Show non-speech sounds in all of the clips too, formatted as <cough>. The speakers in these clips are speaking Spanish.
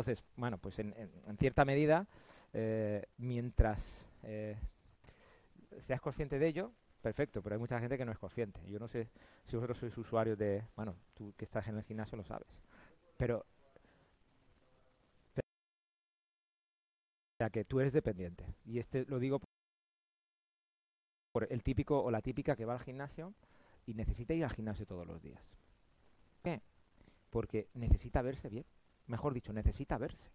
Entonces, bueno, pues en, cierta medida, eh, mientras eh, seas consciente de ello, perfecto, pero hay mucha gente que no es consciente. Yo no sé si vosotros sois usuarios de, bueno, tú que estás en el gimnasio lo sabes, pero o sea, que tú eres dependiente. Y este lo digo por el típico o la típica que va al gimnasio y necesita ir al gimnasio todos los días. ¿Por qué? Porque necesita verse bien. Mejor dicho, necesita verse.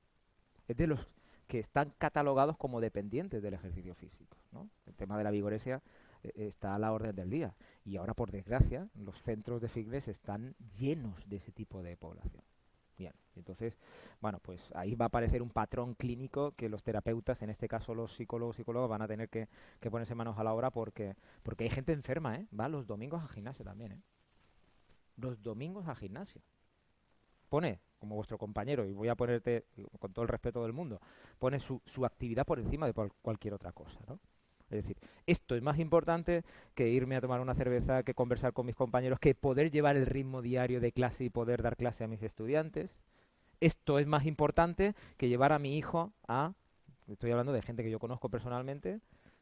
Es de los que están catalogados como dependientes del ejercicio físico. ¿no? El tema de la vigoresia eh, está a la orden del día. Y ahora, por desgracia, los centros de fitness están llenos de ese tipo de población. Bien, entonces, bueno, pues ahí va a aparecer un patrón clínico que los terapeutas, en este caso los psicólogos psicólogos, van a tener que, ponerse manos a la obra porque, porque hay gente enferma, ¿eh? Va los domingos al gimnasio también, ¿eh? Los domingos al gimnasio. Pone, como vuestro compañero, y voy a ponerte, con todo el respeto del mundo, pone su, su actividad por encima de cualquier otra cosa, ¿no? Es decir, esto es más importante que irme a tomar una cerveza, que conversar con mis compañeros, que poder llevar el ritmo diario de clase y poder dar clase a mis estudiantes. Esto es más importante que llevar a mi hijo a, estoy hablando de gente que yo conozco personalmente,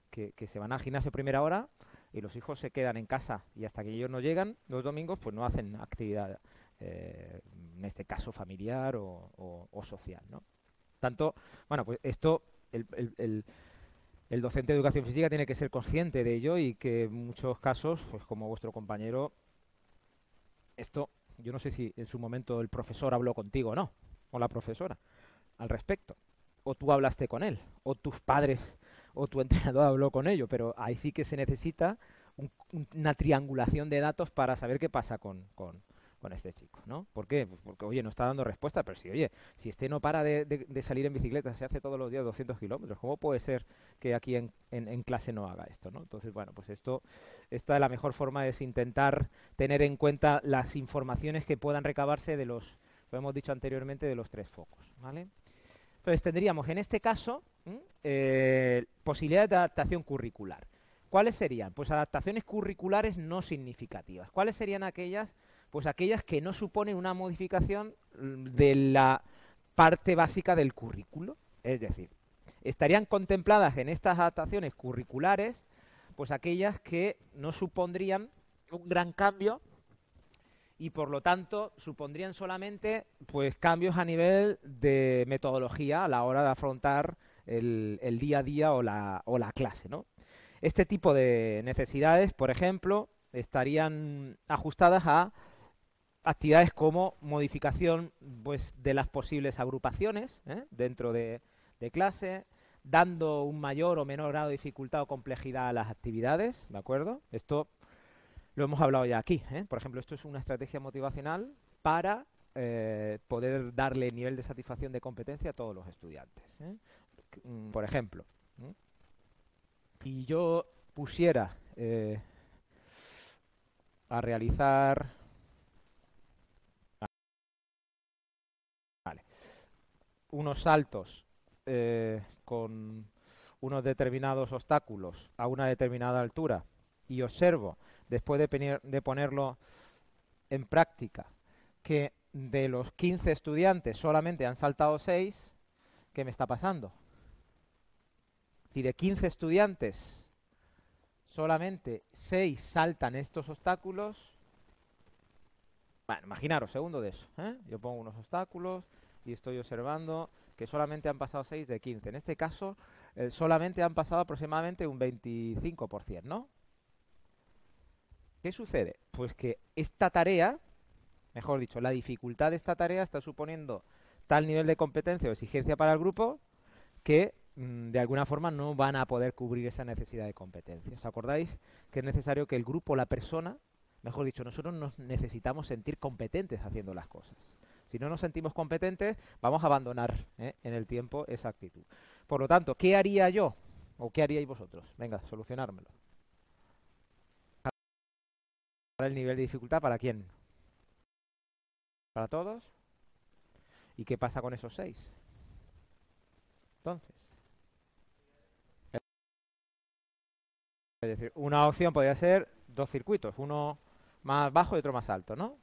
que, se van al gimnasio primera hora y los hijos se quedan en casa y hasta que ellos no llegan los domingos, pues no hacen actividad, eh, en este caso familiar o, social, ¿no? Tanto, bueno, pues esto, el docente de educación física tiene que ser consciente de ello y que en muchos casos, pues como vuestro compañero, esto, yo no sé si en su momento el profesor habló contigo o no, o la profesora, al respecto, o tú hablaste con él, o tus padres o tu <laughs> entrenador habló con ello, pero ahí sí que se necesita una triangulación de datos para saber qué pasa con, con este chico, ¿no? ¿Por qué? Pues porque, oye, no está dando respuesta, pero si, oye, si este no para de, salir en bicicleta, se hace todos los días 200 kilómetros, ¿cómo puede ser que aquí en, clase no haga esto, ¿no? Entonces, bueno, pues esto, esta es la mejor forma es intentar tener en cuenta las informaciones que puedan recabarse de los, lo hemos dicho anteriormente, de los tres focos, ¿vale? Entonces tendríamos en este caso eh, posibilidades de adaptación curricular. ¿Cuáles serían? Pues adaptaciones curriculares no significativas. ¿Cuáles serían aquellas pues aquellas que no suponen una modificación mm, de la parte básica del currículo. Es decir, estarían contempladas en estas adaptaciones curriculares, pues aquellas que no supondrían un gran cambio y por lo tanto supondrían solamente pues cambios a nivel de metodología a la hora de afrontar el, día a día o la, o la clase. ¿no? Este tipo de necesidades, por ejemplo, estarían ajustadas a actividades como modificación pues, de las posibles agrupaciones ¿eh? dentro de, clase, dando un mayor o menor grado de dificultad o complejidad a las actividades, ¿de acuerdo? Esto lo hemos hablado ya aquí, ¿eh? por ejemplo, esto es una estrategia motivacional para eh, poder darle nivel de satisfacción de competencia a todos los estudiantes. Mm, por ejemplo, y yo pusiera a realizar unos saltos eh, con unos determinados obstáculos a una determinada altura y observo, después de, ponerlo en práctica, que de los 15 estudiantes solamente han saltado 6, ¿qué me está pasando? Si de 15 estudiantes solamente 6 saltan estos obstáculos, bueno, imaginaros, segundo de eso. ¿eh? Yo pongo unos obstáculos, y estoy observando que solamente han pasado 6 de 15. En este caso, eh, solamente han pasado aproximadamente un 25%, ¿no? ¿Qué sucede? Pues que esta tarea, mejor dicho, la dificultad de esta tarea está suponiendo tal nivel de competencia o exigencia para el grupo que mm, de alguna forma no van a poder cubrir esa necesidad de competencia. ¿Os acordáis que es necesario que el grupo, la persona, mejor dicho, nosotros nos necesitamos sentir competentes haciendo las cosas? Si no nos sentimos competentes, vamos a abandonar ¿eh? en el tiempo esa actitud. Por lo tanto, ¿qué haría yo? ¿O qué haríais vosotros? Venga, solucionármelo. el nivel de dificultad para quién? ¿Para todos? ¿Y qué pasa con esos seis? Entonces. Es decir, una opción podría ser dos circuitos, uno más bajo y otro más alto, ¿no?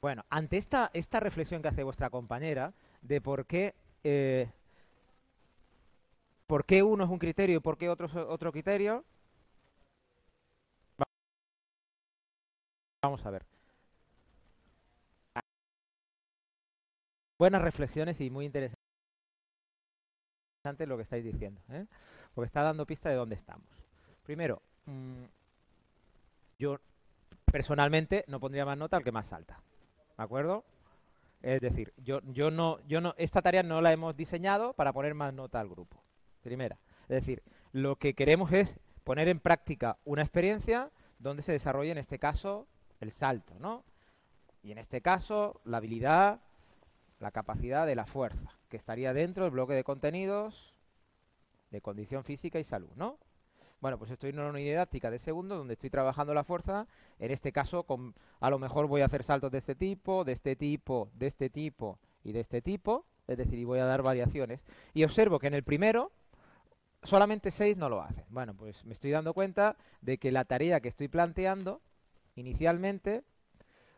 Bueno, ante esta, esta reflexión que hace vuestra compañera de por qué, eh, por qué uno es un criterio y por qué otro es otro criterio, vamos a ver. Buenas reflexiones y muy interesante lo que estáis diciendo, ¿eh? porque está dando pista de dónde estamos. Primero, mm, yo personalmente no pondría más nota al que más alta. ¿De acuerdo? Es decir, yo, yo no, yo no, esta tarea no la hemos diseñado para poner más nota al grupo. Primera. Es decir, lo que queremos es poner en práctica una experiencia donde se desarrolle en este caso el salto, ¿no? Y en este caso la habilidad, la capacidad de la fuerza, que estaría dentro del bloque de contenidos de condición física y salud, ¿no? Bueno, pues estoy en una unidad didáctica de segundo donde estoy trabajando la fuerza. En este caso, a lo mejor voy a hacer saltos de este tipo, de este tipo, de este tipo y de este tipo. Es decir, y voy a dar variaciones. Y observo que en el primero solamente seis no lo hacen. Bueno, pues me estoy dando cuenta de que la tarea que estoy planteando inicialmente,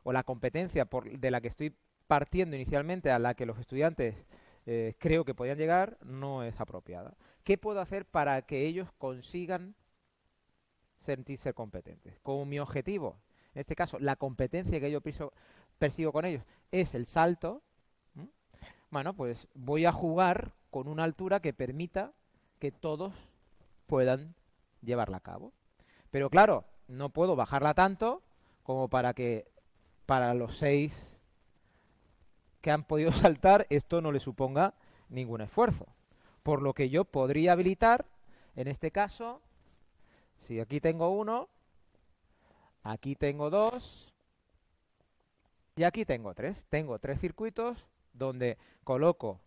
o la competencia de la que estoy partiendo inicialmente, a la que los estudiantes eh, creo que podían llegar, no es apropiada. ¿Qué puedo hacer para que ellos consigan sentirse competentes? Como mi objetivo, en este caso, la competencia que yo persigo con ellos es el salto, bueno, pues voy a jugar con una altura que permita que todos puedan llevarla a cabo. Pero claro, no puedo bajarla tanto como para que para los seis que han podido <laughs> saltar esto no le suponga ningún esfuerzo. Por lo que yo podría habilitar, en este caso, si aquí tengo uno, aquí tengo dos y aquí tengo tres. Tengo tres circuitos donde coloco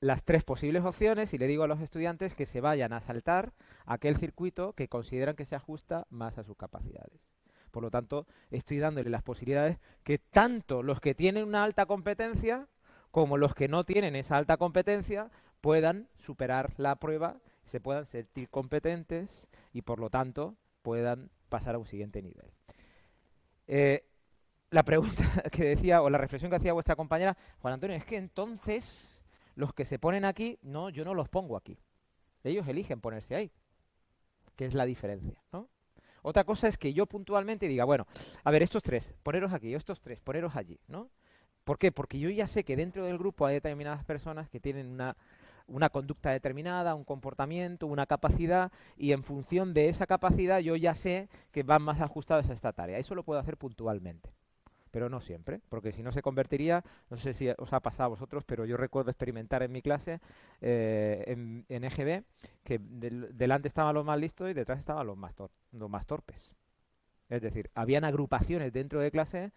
las tres posibles opciones y le digo a los estudiantes que se vayan a saltar aquel circuito que consideran que se ajusta más a sus capacidades. Por lo tanto, estoy dándole las posibilidades que tanto los que tienen una alta competencia como los que no tienen esa alta competencia puedan superar la prueba, se puedan sentir competentes y por lo tanto puedan pasar a un siguiente nivel. Eh, la pregunta <laughs> que decía, o la reflexión que hacía vuestra compañera, Juan Antonio, es que entonces los que se ponen aquí, no, yo no los pongo aquí. Ellos eligen ponerse ahí, que es la diferencia, ¿no? Otra cosa es que yo puntualmente diga, bueno, a ver, estos tres, poneros aquí, estos tres, poneros allí, ¿no? ¿Por qué? Porque yo ya sé que dentro del grupo hay determinadas personas que tienen una una conducta determinada, un comportamiento, una capacidad, y en función de esa capacidad yo ya sé que van más ajustados a esta tarea. Eso lo puedo hacer puntualmente, pero no siempre, porque si no se convertiría, no sé si os ha pasado a vosotros, pero yo recuerdo experimentar en mi clase, eh, en, en, EGB, que delante estaban los más listos y detrás estaban los más, los más torpes. Es decir, habían agrupaciones dentro de clase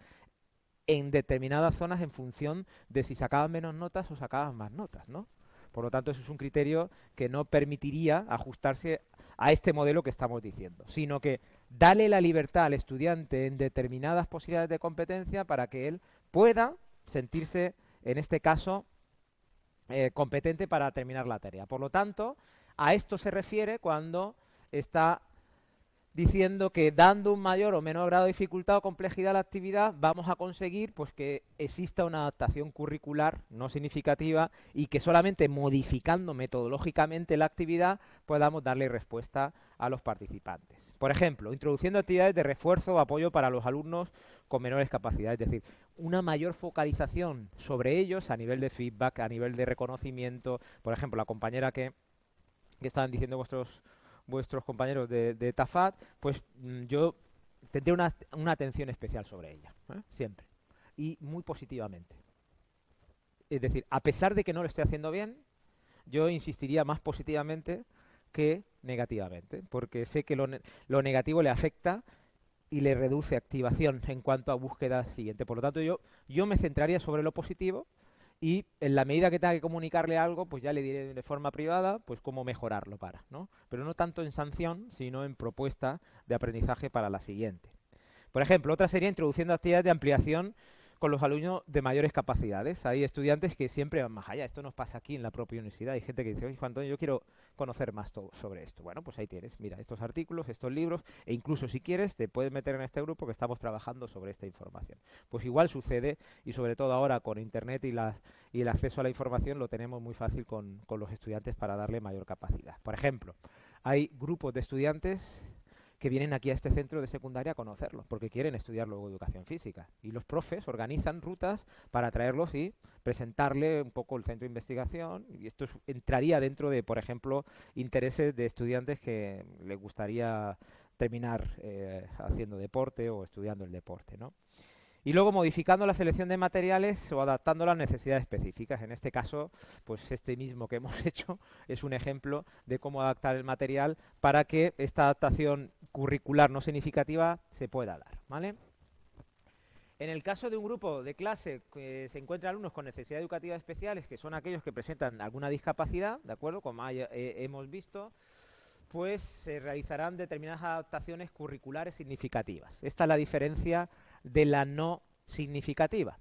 en determinadas zonas en función de si sacaban menos notas o sacaban más notas, ¿no? Por lo tanto, eso es un criterio que no permitiría ajustarse a este modelo que estamos diciendo, sino que dale la libertad al estudiante en determinadas posibilidades de competencia para que él pueda sentirse, en este caso, eh, competente para terminar la tarea. Por lo tanto, a esto se refiere cuando está diciendo que dando un mayor o menor grado de dificultad o complejidad a la actividad vamos a conseguir pues que exista una adaptación curricular no significativa y que solamente modificando metodológicamente la actividad podamos darle respuesta a los participantes. Por ejemplo, introduciendo actividades de refuerzo o apoyo para los alumnos con menores capacidades, es decir, una mayor focalización sobre ellos a nivel de feedback, a nivel de reconocimiento. Por ejemplo, la compañera que, que estaban diciendo vuestros vuestros compañeros de, Tafat, pues mm, yo tendré una, una, atención especial sobre ella, ¿eh? siempre, y muy positivamente. Es decir, a pesar de que no lo esté haciendo bien, yo insistiría más positivamente que negativamente, porque sé que lo, lo negativo le afecta y le reduce activación en cuanto a búsqueda siguiente. Por lo tanto, yo, yo me centraría sobre lo positivo y en la medida que tenga que comunicarle algo, pues ya le diré de forma privada, pues cómo mejorarlo para, ¿no? Pero no tanto en sanción, sino en propuesta de aprendizaje para la siguiente. Por ejemplo, otra sería introduciendo actividades de ampliación con los alumnos de mayores capacidades. Hay estudiantes que siempre van más allá. Esto nos pasa aquí en la propia universidad. Hay gente que dice, oye, Antonio, yo quiero conocer más sobre esto. Bueno, pues ahí tienes, mira, estos artículos, estos libros, e incluso si quieres, te puedes meter en este grupo que estamos trabajando sobre esta información. Pues igual sucede, y sobre todo ahora con Internet y, y el acceso a la información lo tenemos muy fácil con, con los estudiantes para darle mayor capacidad. Por ejemplo, hay grupos de estudiantes que vienen aquí a este centro de secundaria a conocerlo, porque quieren estudiar luego educación física. Y los profes organizan rutas para traerlos y presentarle un poco el centro de investigación. Y esto entraría dentro de, por ejemplo, intereses de estudiantes que les gustaría terminar eh, haciendo deporte o estudiando el deporte, ¿no? Y luego modificando la selección de materiales o adaptando las necesidades específicas. En este caso, pues este mismo que <laughs> hemos hecho es un ejemplo de cómo adaptar el material para que esta adaptación curricular no significativa se pueda dar, ¿vale? En el caso de un grupo de clase que se encuentra alumnos con necesidades educativas especiales, que son aquellos que presentan alguna discapacidad, ¿de acuerdo? Como eh, hemos visto, pues se realizarán determinadas adaptaciones curriculares significativas. Esta es la diferencia de la no significativa.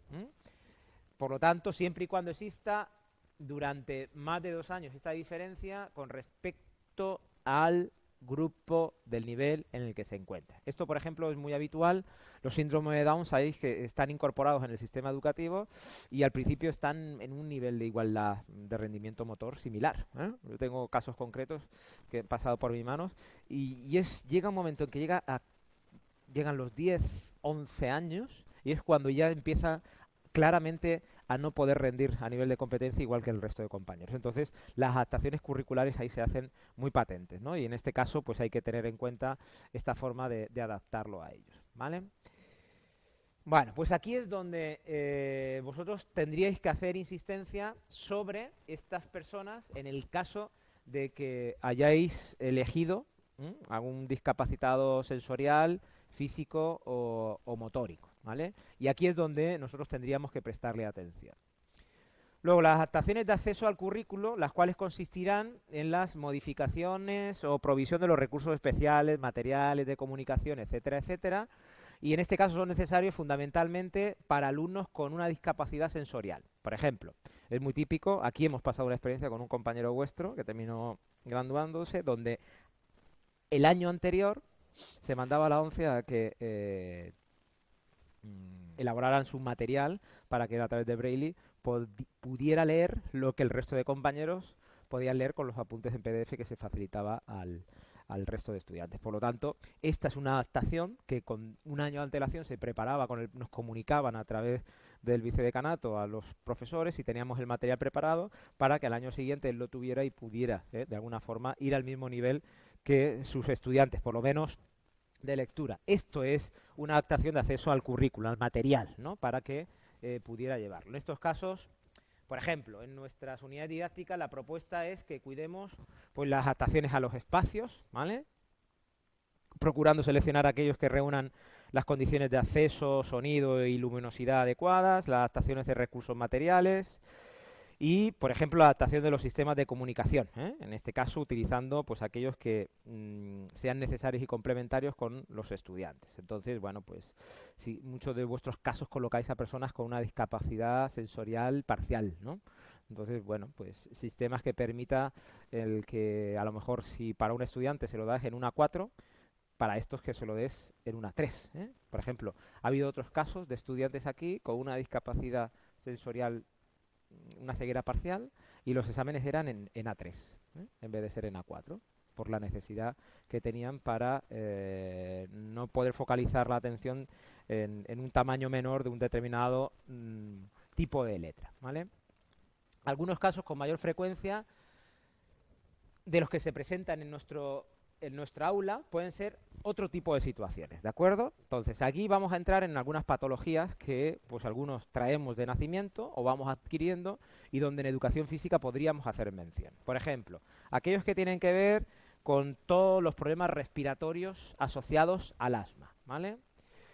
Por lo tanto, siempre y cuando exista durante más de dos años esta diferencia con respecto al grupo del nivel en el que se encuentra. Esto, por ejemplo, es muy habitual. Los síndromes de Down, sabéis que están incorporados en el sistema educativo y al principio están en un nivel de igualdad de rendimiento motor similar. ¿eh? Yo tengo casos concretos que han pasado por mis manos y, llega un momento en que llegan los 10, 11 años y es cuando ya empieza claramente a no poder rendir a nivel de competencia igual que el resto de compañeros. Entonces, las adaptaciones curriculares ahí se hacen muy patentes, ¿no? Y en este caso, pues hay que tener en cuenta esta forma de, adaptarlo a ellos, ¿vale? Bueno, pues aquí es donde eh, vosotros tendríais que hacer insistencia sobre estas personas en el caso de que hayáis elegido algún discapacitado sensorial, físico o, motórico. ¿vale? Y aquí es donde nosotros tendríamos que prestarle atención. Luego, las adaptaciones de acceso al currículo, las cuales consistirán en las modificaciones o provisión de los recursos especiales, materiales de comunicación, etcétera, etcétera. Y en este caso son necesarios fundamentalmente para alumnos con una discapacidad sensorial. Por ejemplo, es muy típico, aquí hemos pasado una experiencia con un compañero vuestro que terminó graduándose, donde el año anterior se mandaba a la ONCE a que eh, mm, elaboraran su material para que a través de Braille pudiera leer lo que el resto de compañeros podían leer con los apuntes en PDF que se facilitaba al, resto de estudiantes. Por lo tanto, esta es una adaptación que con un año de antelación se preparaba, con el, nos comunicaban a través del vicedecanato a los profesores y teníamos el material preparado para que al año siguiente él lo tuviera y pudiera, eh, de alguna forma, ir al mismo nivel que sus estudiantes, por lo menos de lectura. Esto es una adaptación de acceso al currículo, al material, ¿no? para que eh, pudiera llevarlo. En estos casos, por ejemplo, en nuestras unidades didácticas la propuesta es que cuidemos pues, las adaptaciones a los espacios, ¿vale? procurando seleccionar aquellos que reúnan las condiciones de acceso, sonido y luminosidad adecuadas, las adaptaciones de recursos materiales, y, por ejemplo, la adaptación de los sistemas de comunicación, ¿eh? en este caso utilizando pues aquellos que mm, sean necesarios y complementarios con los estudiantes. Entonces, bueno, pues si muchos de vuestros casos colocáis a personas con una discapacidad sensorial parcial, ¿no? Entonces, bueno, pues sistemas que permita el que a lo mejor si para un estudiante se lo das en una 4, para estos que se lo des en una 3. ¿eh? Por ejemplo, ha habido otros casos de estudiantes aquí con una discapacidad sensorial una ceguera parcial y los exámenes eran en, en A3 ¿eh? en vez de ser en A4 por la necesidad que tenían para eh, no poder focalizar la atención en, un tamaño menor de un determinado mm, tipo de letra. Algunos casos con mayor frecuencia de los que se presentan en nuestro en nuestra aula pueden ser otro tipo de situaciones, ¿de acuerdo? Entonces, aquí vamos a entrar en algunas patologías que pues algunos traemos de nacimiento o vamos adquiriendo y donde en educación física podríamos hacer mención. Por ejemplo, aquellos que tienen que ver con todos los problemas respiratorios asociados al asma, ¿vale?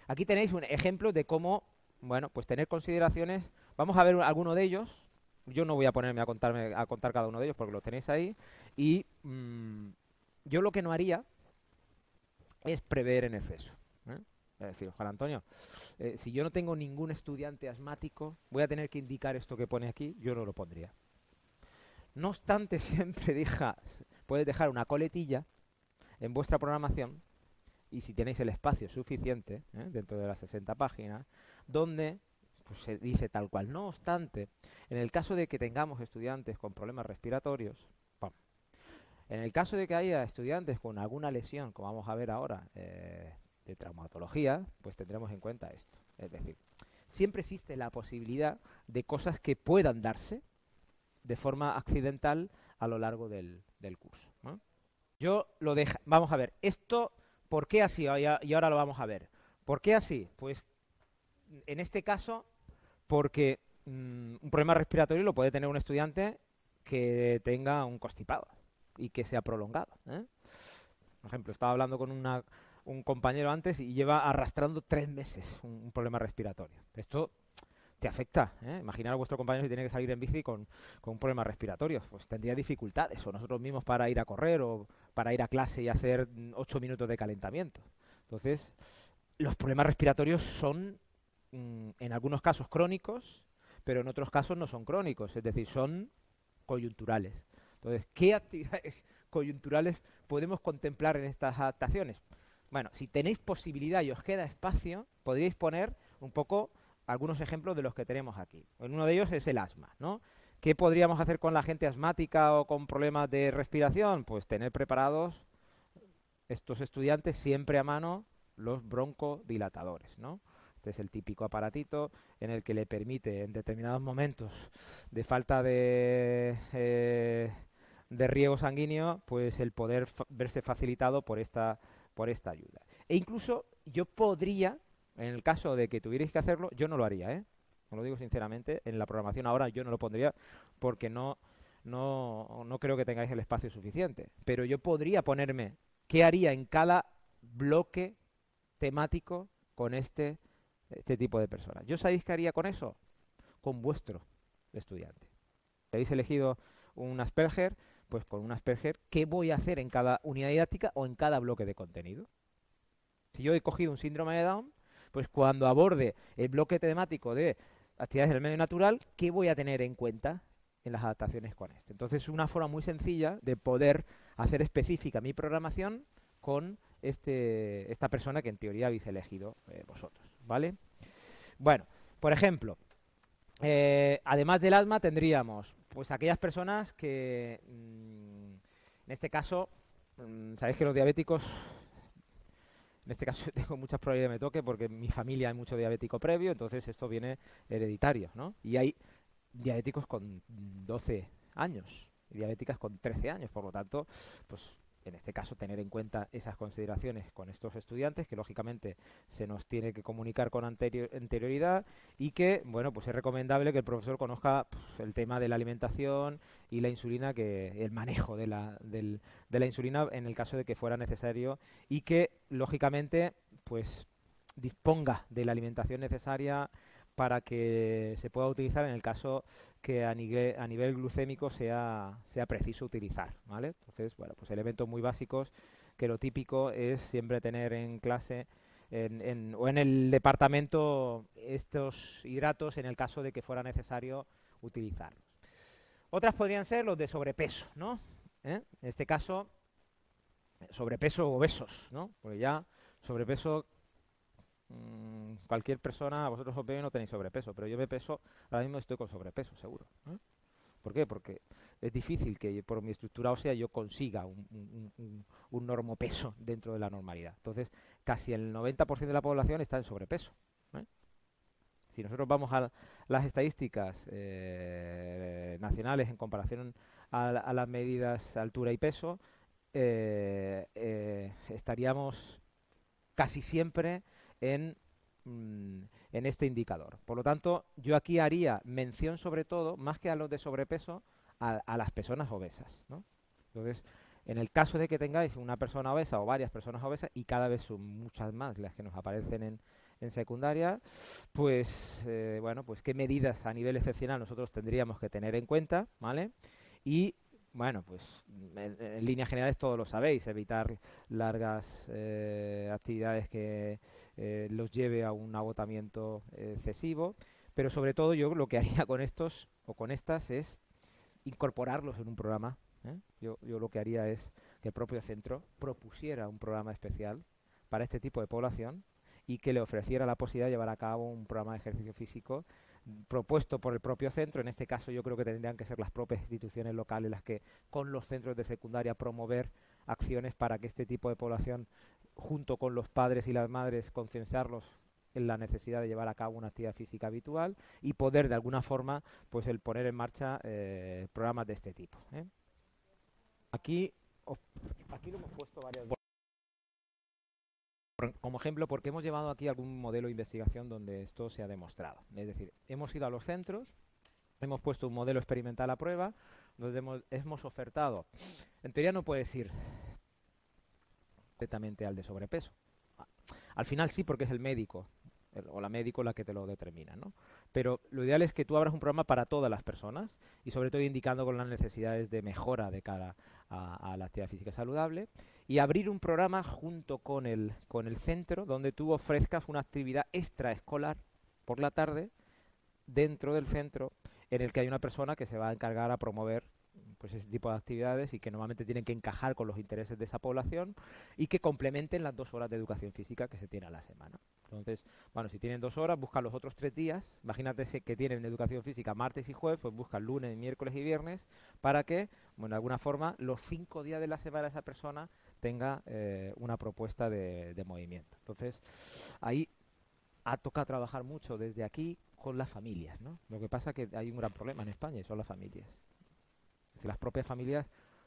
Aquí tenéis un ejemplo de cómo, bueno, pues tener consideraciones, vamos a ver alguno de ellos, yo no voy a ponerme a contarme a contar cada uno de ellos porque lo tenéis ahí y mm, yo lo que no haría es prever en exceso. ¿eh? Es decir, Juan Antonio, eh, si yo no tengo ningún estudiante asmático, voy a tener que indicar esto que pone aquí, yo no lo pondría. No obstante, <laughs> siempre deja, puedes dejar una coletilla en vuestra programación y si tenéis el espacio suficiente ¿eh? dentro de las 60 páginas, donde pues, se dice tal cual. No obstante, en el caso de que tengamos estudiantes con problemas respiratorios, en el caso de que haya estudiantes con alguna lesión, como vamos a ver ahora, eh, de traumatología, pues tendremos en cuenta esto. Es decir, siempre existe la posibilidad de cosas que puedan darse de forma accidental a lo largo del, curso. Yo lo dejo. Vamos a ver, esto, ¿por qué así? Y ahora lo vamos a ver. ¿Por qué así? Pues en este caso, porque mm, un problema respiratorio lo puede tener un estudiante que tenga un constipado y que sea prolongado. ¿eh? Por ejemplo, estaba hablando con un compañero antes y lleva arrastrando tres meses un, problema respiratorio. Esto te afecta. ¿eh? Imaginar a vuestro compañero si tiene que salir en bici con, un problema respiratorio. Pues tendría dificultades. O nosotros mismos para ir a correr o para ir a clase y hacer ocho minutos de calentamiento. Entonces, los problemas respiratorios son, mm, en algunos casos, crónicos, pero en otros casos no son crónicos. Es decir, son coyunturales. Entonces, ¿qué actividades <laughs> coyunturales podemos contemplar en estas adaptaciones? Bueno, si tenéis posibilidad y os queda espacio, podríais poner un poco algunos ejemplos de los que tenemos aquí. Uno de ellos es el asma, ¿no? ¿Qué podríamos hacer con la gente asmática o con problemas de respiración? Pues tener preparados estos estudiantes siempre a mano los broncodilatadores, ¿no? Este es el típico aparatito en el que le permite en determinados momentos de falta de eh, de riego sanguíneo, pues el poder verse facilitado por esta, por esta ayuda. E incluso yo podría, en el caso de que tuvierais que hacerlo, yo no lo haría, ¿eh? Os lo digo sinceramente, en la programación ahora yo no lo pondría porque no, no, no creo que tengáis el espacio suficiente. Pero yo podría ponerme qué haría en cada bloque temático con este, este tipo de personas. ¿Yo sabéis qué haría con eso? Con vuestro estudiante. Habéis elegido un Asperger, pues con un Asperger, ¿qué voy a hacer en cada unidad didáctica o en cada bloque de contenido? Si yo he cogido un síndrome de Down, pues cuando aborde el bloque temático de actividades del medio natural, ¿qué voy a tener en cuenta en las adaptaciones con este? Entonces, es una forma muy sencilla de poder hacer específica mi programación con este, esta persona que en teoría habéis elegido eh, vosotros, ¿vale? Bueno, por ejemplo, eh, además del asma tendríamos pues aquellas personas que, mm, en este caso, mm, sabéis que los diabéticos, en este caso <laughs> tengo muchas probabilidades de me toque porque en mi familia hay mucho diabético previo, entonces esto viene hereditario, ¿no? Y hay diabéticos con 12 años y diabéticas con 13 años, por lo tanto, pues en este caso tener en cuenta esas consideraciones con estos estudiantes que lógicamente se nos tiene que comunicar con anterioridad y que bueno pues es recomendable que el profesor conozca el tema de la alimentación y la insulina que el manejo de la, de la insulina en el caso de que fuera necesario y que lógicamente pues disponga de la alimentación necesaria para que se pueda utilizar en el caso que a nivel, glucémico sea, sea preciso utilizar, ¿vale? Entonces, bueno, pues elementos muy básicos que lo típico es siempre tener en clase en, o en el departamento estos hidratos en el caso de que fuera necesario utilizarlos. Otras podrían ser los de sobrepeso, ¿no? ¿Eh? En este caso, sobrepeso o obesos, ¿no? Porque ya sobrepeso Mm, cualquier persona, vosotros os veo no tenéis sobrepeso, pero yo me peso, ahora mismo estoy con sobrepeso, seguro. ¿eh? ¿Por qué? Porque es difícil que por mi estructura ósea yo consiga un, un, normopeso dentro de la normalidad. Entonces, casi el 90% de la población está en sobrepeso. ¿eh? Si nosotros vamos a las estadísticas eh, nacionales en comparación a, las medidas altura y peso, estaríamos casi siempre Mm, en, este indicador. Por lo tanto, yo aquí haría mención sobre todo, más que a los de sobrepeso, a, las personas obesas. Entonces, en el caso de que tengáis una persona obesa o varias personas obesas, y cada vez son muchas más las que nos aparecen en, secundaria, pues eh, bueno, pues qué medidas a nivel excepcional nosotros tendríamos que tener en cuenta, ¿vale? Y bueno, pues en, líneas generales todos lo sabéis, evitar largas eh, actividades que eh, los lleve a un agotamiento excesivo, pero sobre todo yo lo que <laughs> haría con estos o con estas es incorporarlos en un programa. ¿eh? Yo lo que haría es que el propio centro propusiera un programa especial para este tipo de población y que le ofreciera la posibilidad de llevar a cabo un programa de ejercicio físico propuesto por el propio centro. En este caso yo creo que tendrían que ser las propias instituciones locales las que con los centros de secundaria promover acciones para que este tipo de población, junto con los padres y las madres, concienciarlos en la necesidad de llevar a cabo una actividad física habitual y poder de alguna forma pues el poner en marcha eh, programas de este tipo. ¿eh? Aquí, aquí lo hemos puesto varias veces como ejemplo, porque hemos llevado aquí algún modelo de investigación donde esto se ha demostrado. Es decir, hemos ido a los centros, hemos puesto un modelo experimental a prueba, donde hemos, ofertado. En teoría no puedes ir directamente al de sobrepeso. Al final sí, porque es el médico o la médico la que te lo determina, ¿no? Pero lo ideal es que tú abras un programa para todas las personas y sobre todo indicando con las necesidades de mejora de cara a la actividad física saludable y abrir un programa junto con el, con el centro donde tú ofrezcas una actividad extraescolar por la tarde dentro del centro en el que hay una persona que se va a encargar a promover pues ese tipo de actividades y que normalmente tienen que encajar con los intereses de esa población y que complementen las dos horas de educación física que se tiene a la semana. Entonces, bueno, si tienen dos horas, buscan los otros tres días. Imagínate que tienen educación física martes y jueves, pues buscan lunes, miércoles y viernes para que, bueno, de alguna forma, los cinco días de la semana esa persona tenga eh, una propuesta de, de movimiento. Entonces, ahí ha tocado trabajar mucho desde aquí con las familias, ¿no? Lo que pasa es que hay un gran problema en España y son las familias las propias familias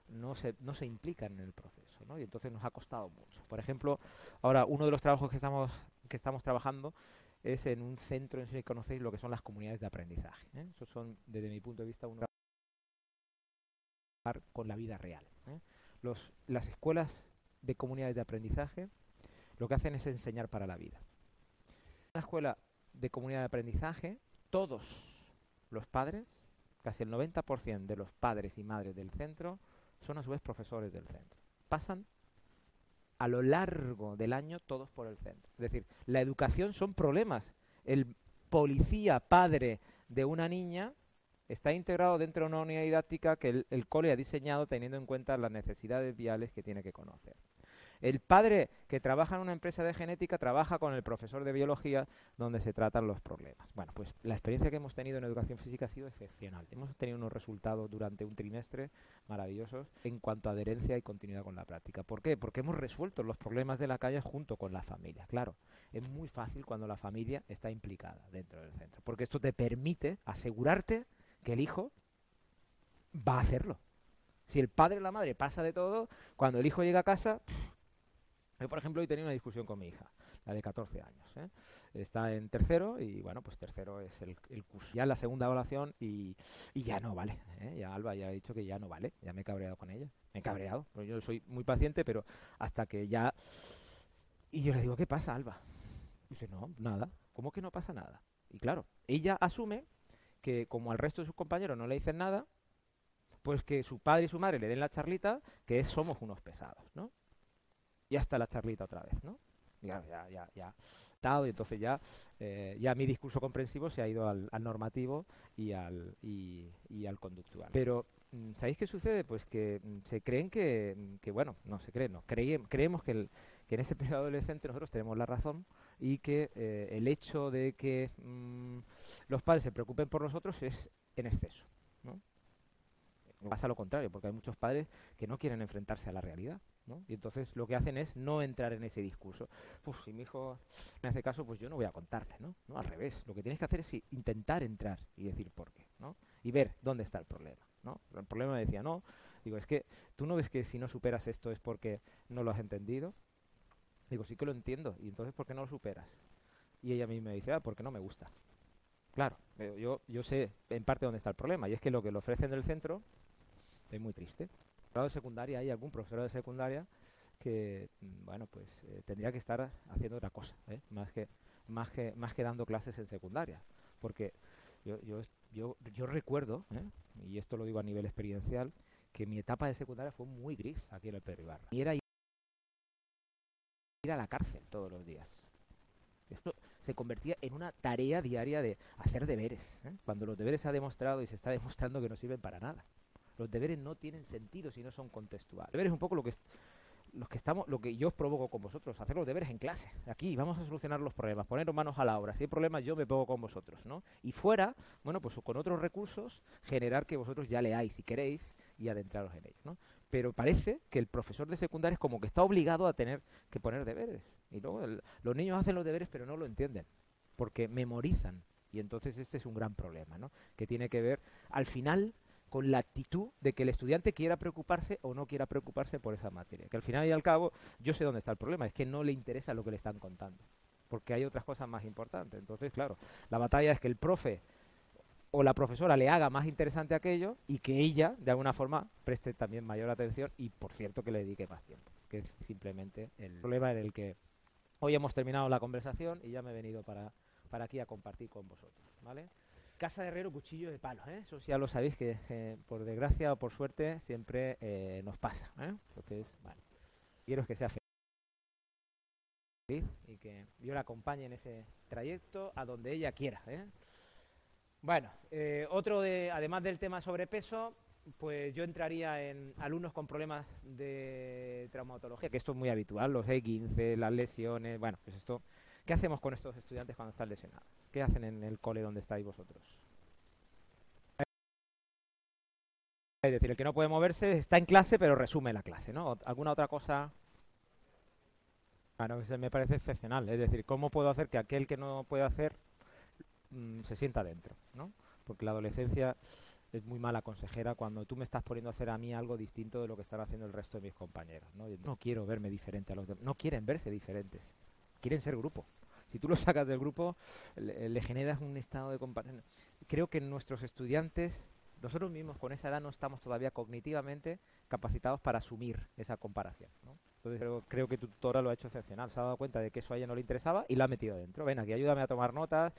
no se, no se implican en el proceso, ¿no? Y entonces nos ha costado mucho. Por ejemplo, ahora uno de los trabajos que estamos, que estamos trabajando es en un centro, en si conocéis lo que son las comunidades de aprendizaje. ¿eh? Eso son, desde mi punto de vista, un con la vida real. ¿eh? Las escuelas de comunidades de aprendizaje lo que hacen es enseñar para la vida. En una escuela de comunidad de aprendizaje, todos los padres casi el 90% de los padres y madres del centro son a su vez profesores del centro. Pasan a lo largo del año todos por el centro. Es decir, la educación son problemas. El policía padre de una niña está integrado dentro de una unidad didáctica que el, cole ha diseñado teniendo en cuenta las necesidades viales que tiene que conocer. El padre que trabaja en una empresa de genética trabaja con el profesor de biología donde se tratan los problemas. Bueno, pues la experiencia que hemos tenido en educación física ha sido excepcional. Hemos tenido unos resultados durante un trimestre maravillosos en cuanto a adherencia y continuidad con la práctica. ¿Por qué? Porque hemos resuelto los problemas de la calle junto con la familia. Claro, es muy fácil cuando la familia está implicada dentro del centro, porque esto te permite asegurarte que el hijo va a hacerlo. Si el padre o la madre pasa de todo, cuando el hijo llega a casa, yo, por ejemplo, hoy tenía una discusión con mi hija, la de 14 años. ¿eh? Está en tercero y, bueno, pues tercero es el, curso. Ya en la segunda evaluación y, ya no vale. ¿eh? Ya Alba ya ha dicho que ya no vale. Ya me he cabreado con ella. Me he cabreado. yo soy muy paciente, pero hasta que ya... Y yo le digo, ¿qué pasa, Alba? Y dice, no, nada. ¿Cómo que no pasa nada? Y claro, ella asume que como al resto de sus compañeros no le dicen nada, pues que su padre y su madre le den la charlita, que somos unos pesados, ¿no? Y hasta la charlita otra vez, ¿no? Ya, ya, ya, ya. Y entonces ya, eh, ya mi discurso comprensivo se ha ido al, normativo y al, y, al conductual. Pero, mm, ¿sabéis qué sucede? Pues que mm, se creen que, mm, que bueno, no se creen, no, creemos que, el, que en ese <laughs> periodo adolescente nosotros tenemos la razón y que eh, el hecho de que los padres se preocupen por nosotros es en exceso, ¿no? Pasa lo contrario, porque hay muchos padres que no quieren enfrentarse a la realidad. Y entonces lo que hacen es no entrar en ese discurso. Pues si mi hijo me hace caso, pues yo no voy a contarle, ¿no? Al revés. Lo que tienes que hacer es intentar entrar y decir por qué, ¿no? Y ver dónde está el problema, ¿no? El problema me decía, no, digo, es que tú no ves que si no superas esto es porque no lo has entendido. Digo, sí que lo entiendo. ¿Y entonces por qué no lo superas? Y ella a mí me dice, ah, porque no me gusta. Claro, yo, yo sé en parte dónde está el problema. Y es que lo que le ofrecen del centro es muy triste de secundaria hay algún profesor de secundaria que, mm, bueno, pues eh, tendría que estar haciendo otra cosa, ¿eh? más, que, dando clases en secundaria. Porque yo, yo, yo, recuerdo, ¿eh? y esto lo digo a nivel experiencial, que mi etapa de secundaria fue muy gris aquí en el Pedro Ibarra. Y era ir a la cárcel todos los días. Esto se convertía en una tarea diaria de hacer deberes, ¿eh? cuando los deberes se ha demostrado y se está demostrando que no sirven para nada. Los deberes no tienen sentido si no son contextuales. Deberes es un poco lo que los que estamos, lo que yo os provoco con vosotros, hacer los deberes en clase. Aquí vamos a solucionar los problemas, poneros manos a la obra. Si hay problemas, yo me pongo con vosotros, ¿no? Y fuera, bueno, pues con otros recursos, generar que vosotros ya leáis si queréis y adentraros en ellos, ¿no? Pero parece que el profesor de secundaria es como que está obligado a tener que poner deberes. Y luego los niños hacen los deberes pero no lo entienden, porque memorizan. Y entonces este es un gran problema, ¿no? Que tiene que ver, al final, con la actitud de que el estudiante quiera preocuparse o no quiera preocuparse por esa materia. Que al final y al cabo, yo sé dónde está el problema, es que no le interesa lo que le están contando, porque hay otras cosas más importantes. Entonces, claro, la batalla es que el profe o la profesora le haga más interesante aquello y que ella, de alguna forma, preste también mayor atención y, por cierto, que le dedique más tiempo, que es simplemente el problema en el que hoy hemos terminado la conversación y ya me he venido para, para aquí a compartir con vosotros, ¿vale? Casa de herrero, cuchillo de palo, ¿eh? Eso ya lo sabéis que eh, por desgracia o por suerte siempre eh, nos pasa, ¿eh? Entonces, bueno, quiero que sea feliz y que yo la acompañe en ese trayecto a donde ella quiera. Bueno, otro de, además del tema sobrepeso, pues yo entraría en alumnos con problemas de traumatología, que esto es muy habitual, los E15, las lesiones, bueno, pues esto ¿Qué hacemos con estos estudiantes cuando están lesionados? ¿Qué hacen en el cole donde estáis vosotros? Es decir, el que no puede moverse está en clase, pero resume la clase, ¿no? ¿Alguna otra cosa? Bueno, eso me parece excepcional. Es decir, ¿cómo puedo hacer que aquel que no puede hacer mm, se sienta dentro, ¿no? Porque la adolescencia es muy mala consejera cuando tú me estás poniendo a hacer a mí algo distinto de lo que están haciendo el resto de mis compañeros, ¿no? No quiero verme diferente a los demás. No quieren verse diferentes. Quieren ser grupo. Si tú lo sacas del grupo, le, generas un estado de comparación. Creo que nuestros estudiantes, nosotros mismos con esa edad no estamos todavía cognitivamente capacitados para asumir esa comparación. Entonces creo, que tu tutora lo ha hecho excepcional. Se ha dado cuenta de que eso a ella no le interesaba y la ha metido dentro. Ven aquí, ayúdame a tomar notas.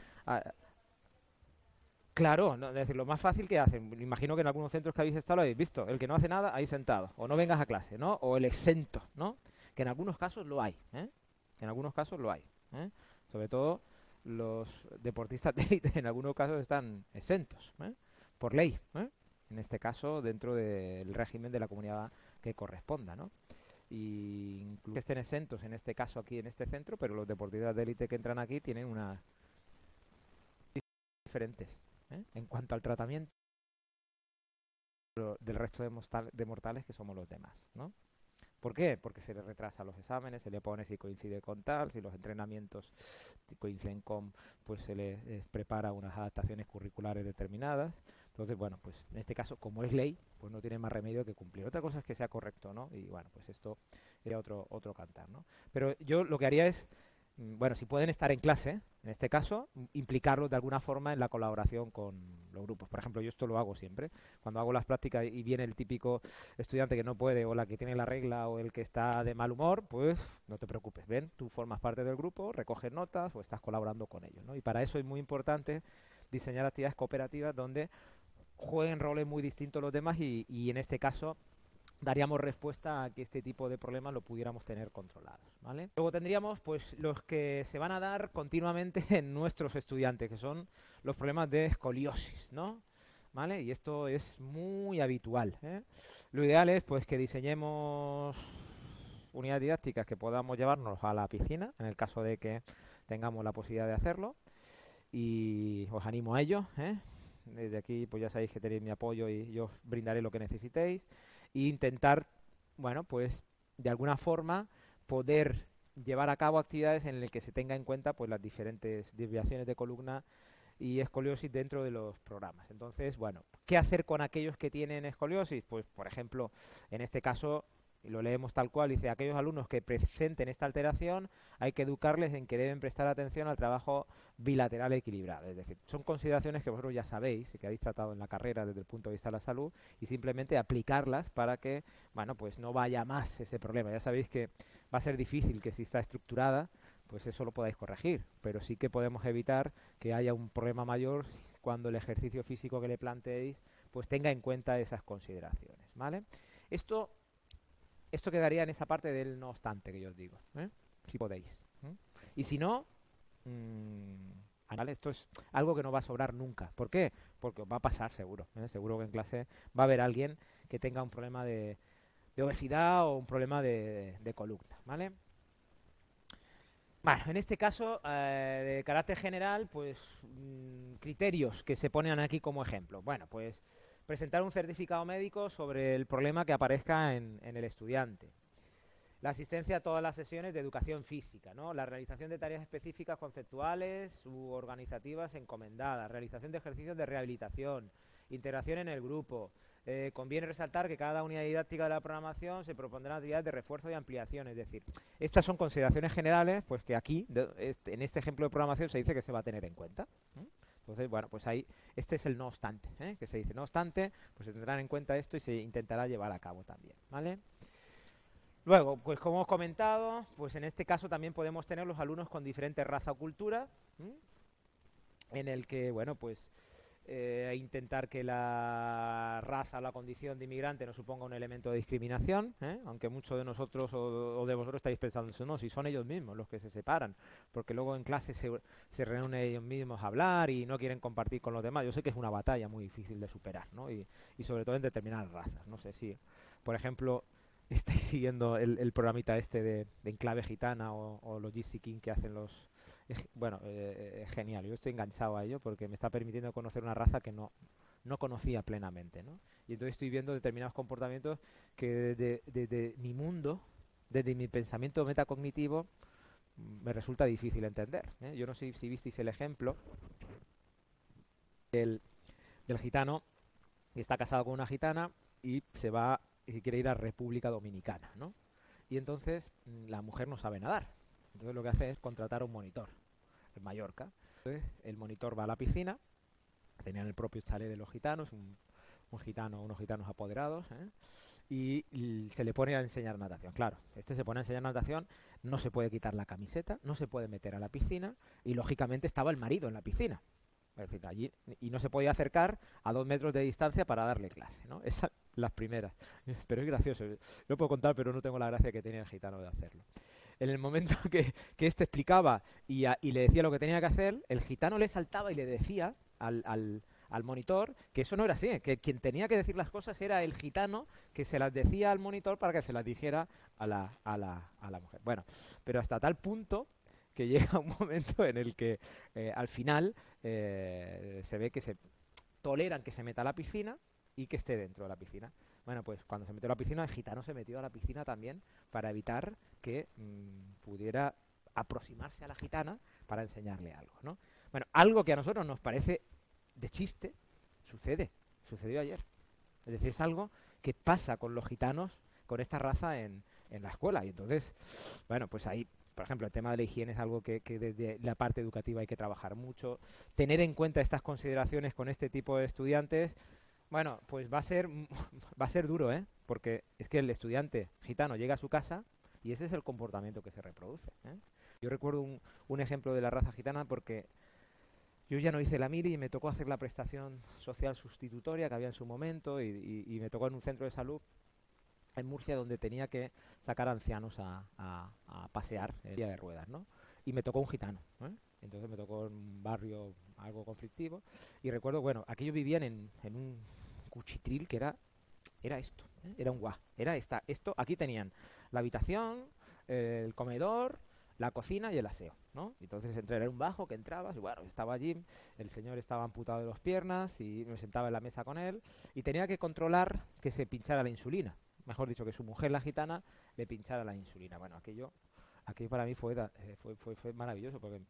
Claro, es decir, lo más fácil que hacen, imagino que en algunos centros que habéis estado lo habéis visto, el que no hace nada, ahí sentado, o no vengas a clase, ¿no? O el exento, ¿no? Que en algunos casos lo hay, ¿eh? En algunos casos lo hay. ¿eh? Sobre todo los deportistas <laughs> de élite en algunos casos están exentos ¿eh? por ley. ¿eh? En este caso dentro del régimen de la comunidad que corresponda. ¿no? Y incluso que estén exentos en este caso aquí en este centro, pero los deportistas de élite que entran aquí tienen unas diferentes en cuanto al tratamiento del resto de mortales que somos los demás. ¿no? ¿Por qué? Porque se le retrasa los exámenes, se le pone si coincide con tal, si los entrenamientos coinciden con, pues se le eh, prepara unas adaptaciones curriculares determinadas. Entonces, bueno, pues en este caso, como es ley, pues no tiene más remedio que cumplir. Otra cosa es que sea correcto, ¿no? Y bueno, pues esto sería otro, otro cantar, ¿no? Pero yo lo que haría es bueno, si pueden estar en clase, en este caso, implicarlos de alguna forma en la colaboración con los grupos. Por ejemplo, yo esto lo hago siempre. Cuando hago las prácticas y viene el típico estudiante que no puede, o la que tiene la regla, o el que está de mal humor, pues no te preocupes. Ven, tú formas parte del grupo, recoges notas o estás colaborando con ellos. ¿no? Y para eso es muy importante diseñar actividades cooperativas donde jueguen roles muy distintos los demás y, y en este caso daríamos respuesta a que este tipo de problemas lo pudiéramos tener controlados. ¿vale? Luego tendríamos pues los que se van a dar continuamente <laughs> en nuestros estudiantes, que son los problemas de escoliosis, ¿no? ¿Vale? Y esto es muy habitual. ¿eh? Lo ideal es pues que diseñemos unidades didácticas que podamos llevarnos a la piscina, en el caso de que tengamos la posibilidad de hacerlo. Y os animo a ello. ¿eh? Desde aquí pues ya sabéis que tenéis mi apoyo y yo os brindaré lo que necesitéis e intentar, bueno, pues de alguna forma poder llevar a cabo actividades en las que se tenga en cuenta pues las diferentes desviaciones de columna y escoliosis dentro de los programas. Entonces, bueno, ¿qué hacer con aquellos que tienen escoliosis? Pues, por ejemplo, en este caso, y lo leemos tal cual, dice, aquellos alumnos que presenten esta alteración hay que educarles en que deben prestar atención al trabajo bilateral equilibrado. Es decir, son consideraciones que vosotros ya sabéis y que habéis tratado en la carrera desde el punto de vista de la salud y simplemente aplicarlas para que, bueno, pues no vaya más ese problema. Ya sabéis que va a ser difícil que si está estructurada, pues eso lo podáis corregir, pero sí que podemos evitar que haya un problema mayor cuando el ejercicio físico que le planteéis pues tenga en cuenta esas consideraciones. ¿vale? Esto, esto quedaría en esa parte del no obstante que yo os digo, ¿eh? si podéis. Y si no, ¿vale? esto es algo que no va a sobrar nunca. ¿Por qué? Porque va a pasar seguro. ¿eh? Seguro que en clase va a haber alguien que tenga un problema de, obesidad o un problema de, columna, ¿vale? Bueno, en este caso, eh, de carácter general, pues mm, criterios que se ponen aquí como ejemplo. Bueno, pues presentar un certificado médico sobre el problema que aparezca en, el estudiante. La asistencia a todas las sesiones de educación física, ¿no? La realización de tareas específicas conceptuales u organizativas encomendadas, realización de ejercicios de rehabilitación, integración en el grupo, eh, conviene resaltar que cada unidad didáctica de la programación se propondrá actividades de refuerzo y ampliación, es decir, estas son consideraciones generales, pues que aquí, este, en este ejemplo de programación, se dice que se va a tener en cuenta. Entonces, bueno, pues ahí, este es el no obstante, ¿eh? que se dice, no obstante, pues se tendrán en cuenta esto y se intentará llevar a cabo también, ¿vale? Luego, pues como hemos comentado, pues en este caso también podemos tener los alumnos con diferentes raza o cultura, en el que, bueno, pues eh, intentar que la raza o la condición de inmigrante no suponga un elemento de discriminación, ¿eh? aunque muchos de nosotros o, de vosotros estáis pensando eso, no, si son ellos mismos los que se separan, porque luego en clase se, se, reúnen ellos mismos a hablar y no quieren compartir con los demás. Yo sé que es una batalla muy difícil de superar, ¿no? Y, sobre todo en determinadas razas. No sé si, por ejemplo, <laughs> estáis siguiendo el, el programita este de, Enclave Gitana o, o los GC King que hacen los <laughs> bueno, eh, es genial. Yo estoy enganchado a ello porque me está permitiendo conocer una raza que no, no conocía plenamente, ¿no? Y entonces estoy viendo determinados comportamientos que desde, mi mundo, desde mi pensamiento metacognitivo, me resulta difícil entender. ¿eh? Yo no sé si visteis el ejemplo del, del gitano que está casado con una gitana y se va y quiere ir a República Dominicana, ¿no? Y entonces mm, la mujer no sabe nadar. Entonces lo que hace es contratar a un monitor en Mallorca. el monitor va a la piscina, tenían el propio chalet de los gitanos, un, gitano, unos gitanos apoderados, ¿eh? y, se le pone a enseñar natación. Claro, este se pone a enseñar natación, no se puede quitar la camiseta, no se puede meter a la piscina, y lógicamente estaba el marido en la piscina. allí, y no se podía acercar a dos metros de distancia para darle clase, ¿no? <laughs> Esas las primeras. Pero es gracioso, lo puedo contar, pero no tengo la gracia que tenía el gitano de hacerlo en el momento <laughs> que, que este explicaba y, le decía lo que tenía que hacer, el gitano le saltaba y le decía al, al, monitor que eso no era así, que quien tenía que decir las cosas era el gitano que se las decía al monitor para que se las dijera a la, a la, a la mujer. Bueno, pero hasta tal punto que <laughs> llega un momento en el que eh, al final eh, se ve que se toleran que se meta a la piscina y que esté dentro de la piscina. Bueno, pues cuando se metió a la piscina, el gitano se metió a la piscina también para evitar que mm, pudiera aproximarse a la gitana para enseñarle algo, ¿no? Bueno, algo que a nosotros nos parece de chiste, sucede, sucedió ayer. Es decir, es algo que pasa con los gitanos, con esta raza en, en la escuela. Y entonces, bueno, pues ahí, por ejemplo, el tema de la higiene es algo que, que, desde la parte educativa hay que trabajar mucho. Tener en cuenta estas consideraciones con este tipo de estudiantes bueno, pues va a ser <laughs> va a ser duro, ¿eh? Porque es que el estudiante gitano llega a su casa y ese es el comportamiento que se reproduce. ¿eh? Yo recuerdo un, un ejemplo de la raza gitana porque yo ya no hice la mili y me tocó hacer la prestación social sustitutoria que había en su momento y, y, me tocó en un centro de salud en Murcia donde tenía que sacar ancianos a, a, pasear en día de ruedas, ¿no? Y me tocó un gitano, ¿eh? Entonces me tocó un barrio algo conflictivo y recuerdo, bueno, aquellos vivían en, en un cuchitril que era era esto, ¿eh? era un guá, era esta, esto, aquí tenían la habitación, el comedor, la cocina y el aseo, ¿no? Entonces era un bajo que entrabas y bueno, estaba allí, el señor estaba amputado de las piernas y me sentaba en la mesa con él y tenía que controlar que se pinchara la insulina, mejor dicho, que su mujer la gitana le pinchara la insulina. Bueno, aquello, aquello para mí fue, eh, fue, fue, fue maravilloso porque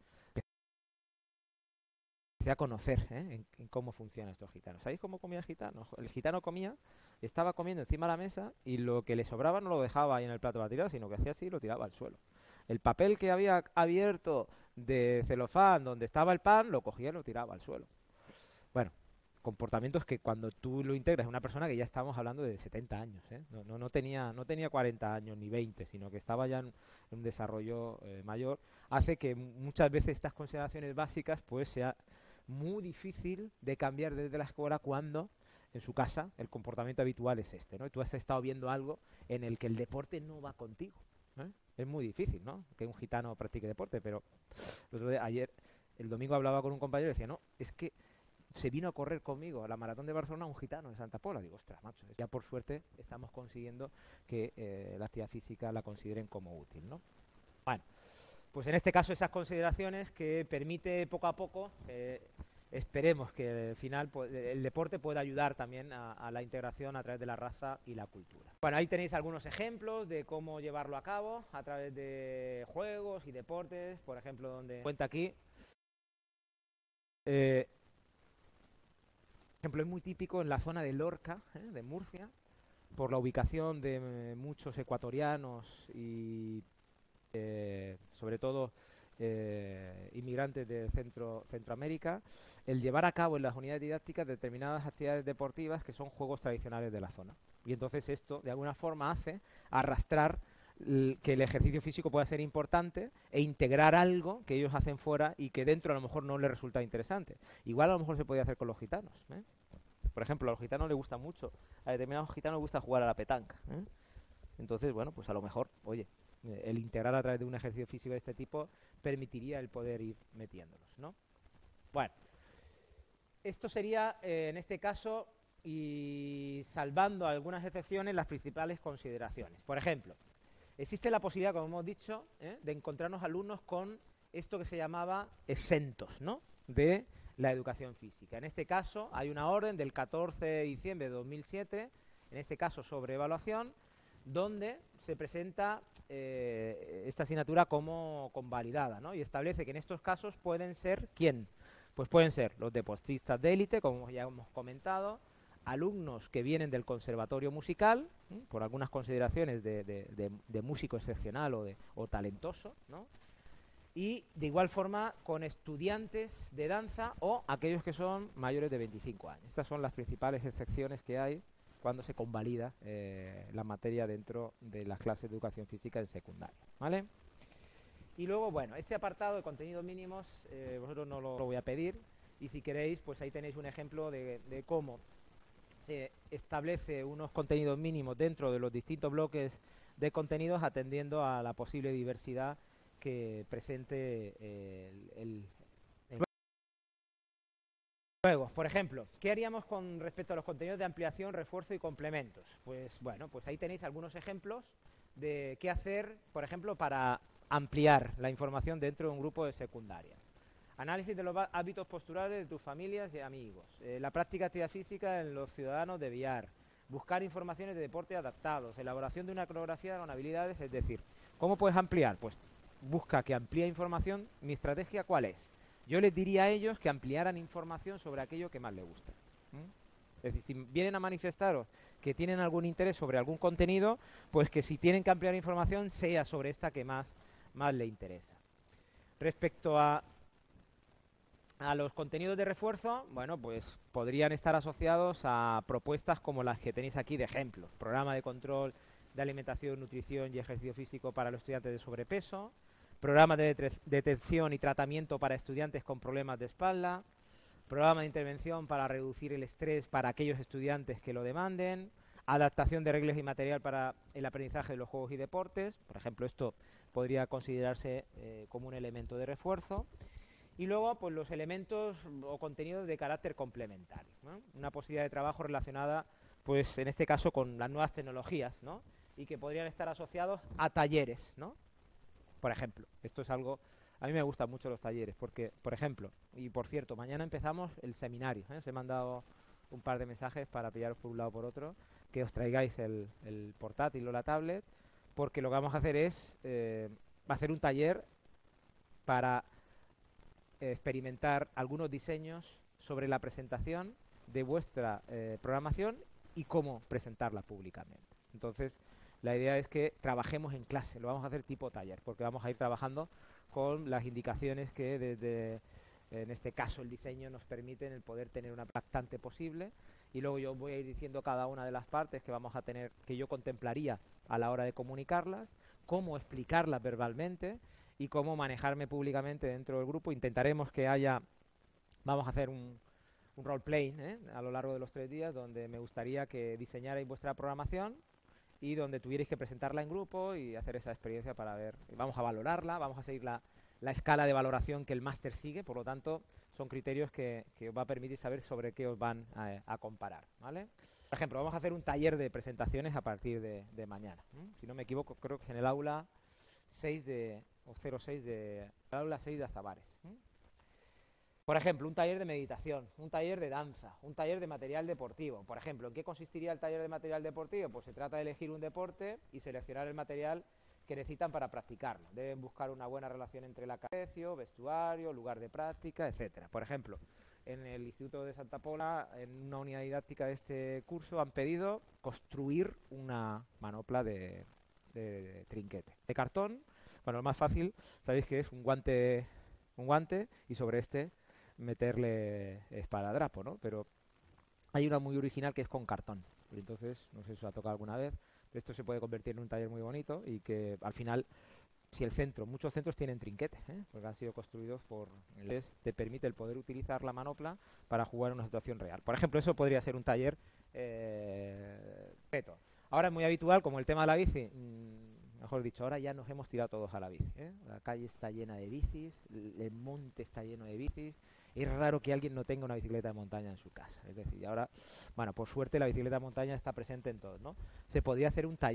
a conocer ¿eh? en, cómo funcionan estos gitanos. ¿Sabéis cómo comía el gitano? El gitano comía, estaba comiendo encima de la mesa y lo que le sobraba no lo dejaba ahí en el plato para tirar, sino que hacía así y lo tiraba al suelo. El papel que había abierto de celofán donde estaba el pan, lo cogía y lo tiraba al suelo. Bueno, comportamientos que cuando tú lo integras una persona que ya estamos hablando de 70 años, ¿eh? no, no, no, tenía, no tenía 40 años ni 20, sino que estaba ya en, un desarrollo eh, mayor, hace que muchas veces estas consideraciones básicas pues sea muy difícil de cambiar desde la escuela cuando en su casa, el comportamiento habitual es este, ¿no? Y tú has estado viendo algo en el que el deporte no va contigo. ¿eh? Es muy difícil, ¿no? Que un gitano practique deporte, pero ayer, el domingo hablaba con un compañero y decía, no, es que se vino a correr conmigo a la maratón de Barcelona un gitano de Santa Pola. Digo, ostras, macho, ya por suerte estamos consiguiendo que eh, la actividad física la consideren como útil, ¿no? Bueno, pues en este caso esas consideraciones que permite poco a poco eh, esperemos que al final el deporte pueda ayudar también a, la integración a través de la raza y la cultura. Bueno, ahí tenéis algunos ejemplos de cómo llevarlo a cabo a través de juegos y deportes, por ejemplo, donde cuenta aquí. Eh, ejemplo, es muy típico en la zona de Lorca, ¿eh? de Murcia, por la ubicación de muchos ecuatorianos y eh, sobre todo eh, inmigrantes de Centro, Centroamérica, el llevar a cabo en las unidades didácticas determinadas actividades deportivas que son juegos tradicionales de la zona. Y entonces esto, de alguna forma, hace arrastrar que el ejercicio físico pueda ser importante e integrar algo que ellos hacen fuera y que dentro a lo mejor no les resulta interesante. Igual a lo mejor se podía hacer con los gitanos. ¿eh? Por ejemplo, a los gitanos les gusta mucho, a determinados gitanos les gusta jugar a la petanca. Entonces, bueno, pues a lo mejor, oye, el integrar a través de un ejercicio físico de este tipo permitiría el poder ir metiéndolos, ¿no? Bueno, esto sería, eh, en este caso, y salvando algunas excepciones, las principales consideraciones. Por ejemplo, existe la posibilidad, como hemos dicho, ¿eh? de encontrarnos alumnos con esto que se llamaba exentos, ¿no? De la educación física. En este caso, hay una orden del 14 de diciembre de 2007, en este caso sobre evaluación, donde se presenta eh, esta asignatura como convalidada, ¿no? Y establece que en estos casos pueden ser, ¿quién? Pues pueden ser los deportistas de élite, como ya hemos comentado, alumnos que vienen del conservatorio musical, por algunas consideraciones de, músico excepcional o, o talentoso, ¿no? y de igual forma con estudiantes de danza o aquellos que son mayores de 25 años. Estas son las principales excepciones que hay cuando se convalida eh, la materia dentro de las clases de educación física en secundaria. ¿Vale? Y luego, bueno, este apartado de contenidos mínimos, eh, vosotros no lo, voy a pedir, y si queréis, pues ahí tenéis un ejemplo de, cómo se establece unos contenidos mínimos dentro de los distintos bloques de contenidos atendiendo a la posible diversidad que presente eh, el, Luego, por ejemplo, ¿qué haríamos con respecto a los contenidos de ampliación, refuerzo y complementos? Pues bueno, pues ahí tenéis algunos ejemplos de qué hacer, por ejemplo, para ampliar la información dentro de un grupo de secundaria. Análisis de los hábitos posturales de tus familias y amigos. Eh, la práctica de actividad física en los ciudadanos de VIAR. Buscar informaciones de deporte adaptados. Elaboración de una coreografía con habilidades. Es decir, ¿cómo puedes ampliar? Pues busca que amplíe información. ¿Mi estrategia cuál es? Yo les diría a ellos que ampliaran información sobre aquello que más les gusta. Es decir, si vienen a manifestaros que tienen algún interés sobre algún contenido, pues que si tienen que ampliar información sea sobre esta que más, más le interesa. Respecto a, a los contenidos de refuerzo, bueno, pues podrían estar asociados a propuestas como las que tenéis aquí de ejemplo. Programa de control de alimentación, nutrición y ejercicio físico para los estudiantes de sobrepeso, programa de detención y tratamiento para estudiantes con problemas de espalda, programa de intervención para reducir el estrés para aquellos estudiantes que lo demanden, adaptación de reglas y material para el aprendizaje de los juegos y deportes, por ejemplo, esto podría considerarse eh, como un elemento de refuerzo, y luego pues los elementos o contenidos de carácter complementario, una posibilidad de trabajo relacionada, pues en este caso con las nuevas tecnologías, ¿no? y que podrían estar asociados a talleres, ¿no? Por ejemplo, esto es algo... A mí me gustan mucho los talleres porque, por ejemplo, y por cierto, mañana empezamos el seminario. ¿eh? Os he mandado un par de mensajes para pillaros por un lado o por otro, que os traigáis el, portátil o la tablet, porque lo que vamos a hacer es eh, hacer un taller para experimentar algunos diseños sobre la presentación de vuestra eh, programación y cómo presentarla públicamente. Entonces, la idea es que trabajemos en clase, lo vamos a hacer tipo taller, porque vamos a ir trabajando con las indicaciones que en este caso, el diseño nos permiten el poder tener una bastante posible. Y luego yo voy a ir diciendo cada una de las partes que vamos a tener, que yo contemplaría a la hora de comunicarlas, cómo explicarlas verbalmente y cómo manejarme públicamente dentro del grupo. Intentaremos que haya, vamos a hacer un, un role playing ¿eh? a lo largo de los tres días donde me gustaría que diseñarais vuestra programación y donde tuvierais que presentarla en grupo y hacer esa experiencia para ver. Vamos a valorarla, vamos a seguir la, la escala de valoración que el máster sigue, por lo tanto, son criterios que, que, os va a permitir saber sobre qué os van a, a, comparar. ¿vale? Por ejemplo, vamos a hacer un taller de presentaciones a partir de, mañana. Si no me equivoco, creo que es en el aula 6 de, o 06 de, el aula 6 de Azabares. Por ejemplo, un taller de meditación, un taller de danza, un taller de material deportivo. Por ejemplo, ¿en qué consistiría el taller de material deportivo? Pues se trata de elegir un deporte y seleccionar el material que necesitan para practicarlo. Deben buscar una buena relación entre la precio, vestuario, lugar de práctica, etcétera. Por ejemplo, en el Instituto de Santa Pola, en una unidad didáctica de este curso, han pedido construir una manopla de, de, de trinquete. De cartón, bueno, lo más fácil, sabéis que es un guante, un guante y sobre este meterle espadadrapo, ¿no? Pero hay una muy original que es con cartón. Entonces, no sé si os ha tocado alguna vez, esto se puede convertir en un taller muy bonito y que al final, si el centro, muchos centros tienen trinquetes, ¿eh? porque han sido construidos por... te permite el poder utilizar la manopla para jugar en una situación real. Por ejemplo, eso podría ser un taller eh. Ahora es muy habitual, como el tema de la bici, mmm, mejor dicho, ahora ya nos hemos tirado todos a la bici. ¿eh? La calle está llena de bicis, el monte está lleno de bicis, es raro que alguien no tenga una bicicleta de montaña en su casa. Es decir, ahora, bueno, por suerte la bicicleta de montaña está presente en todos, ¿no? Se podría hacer un taller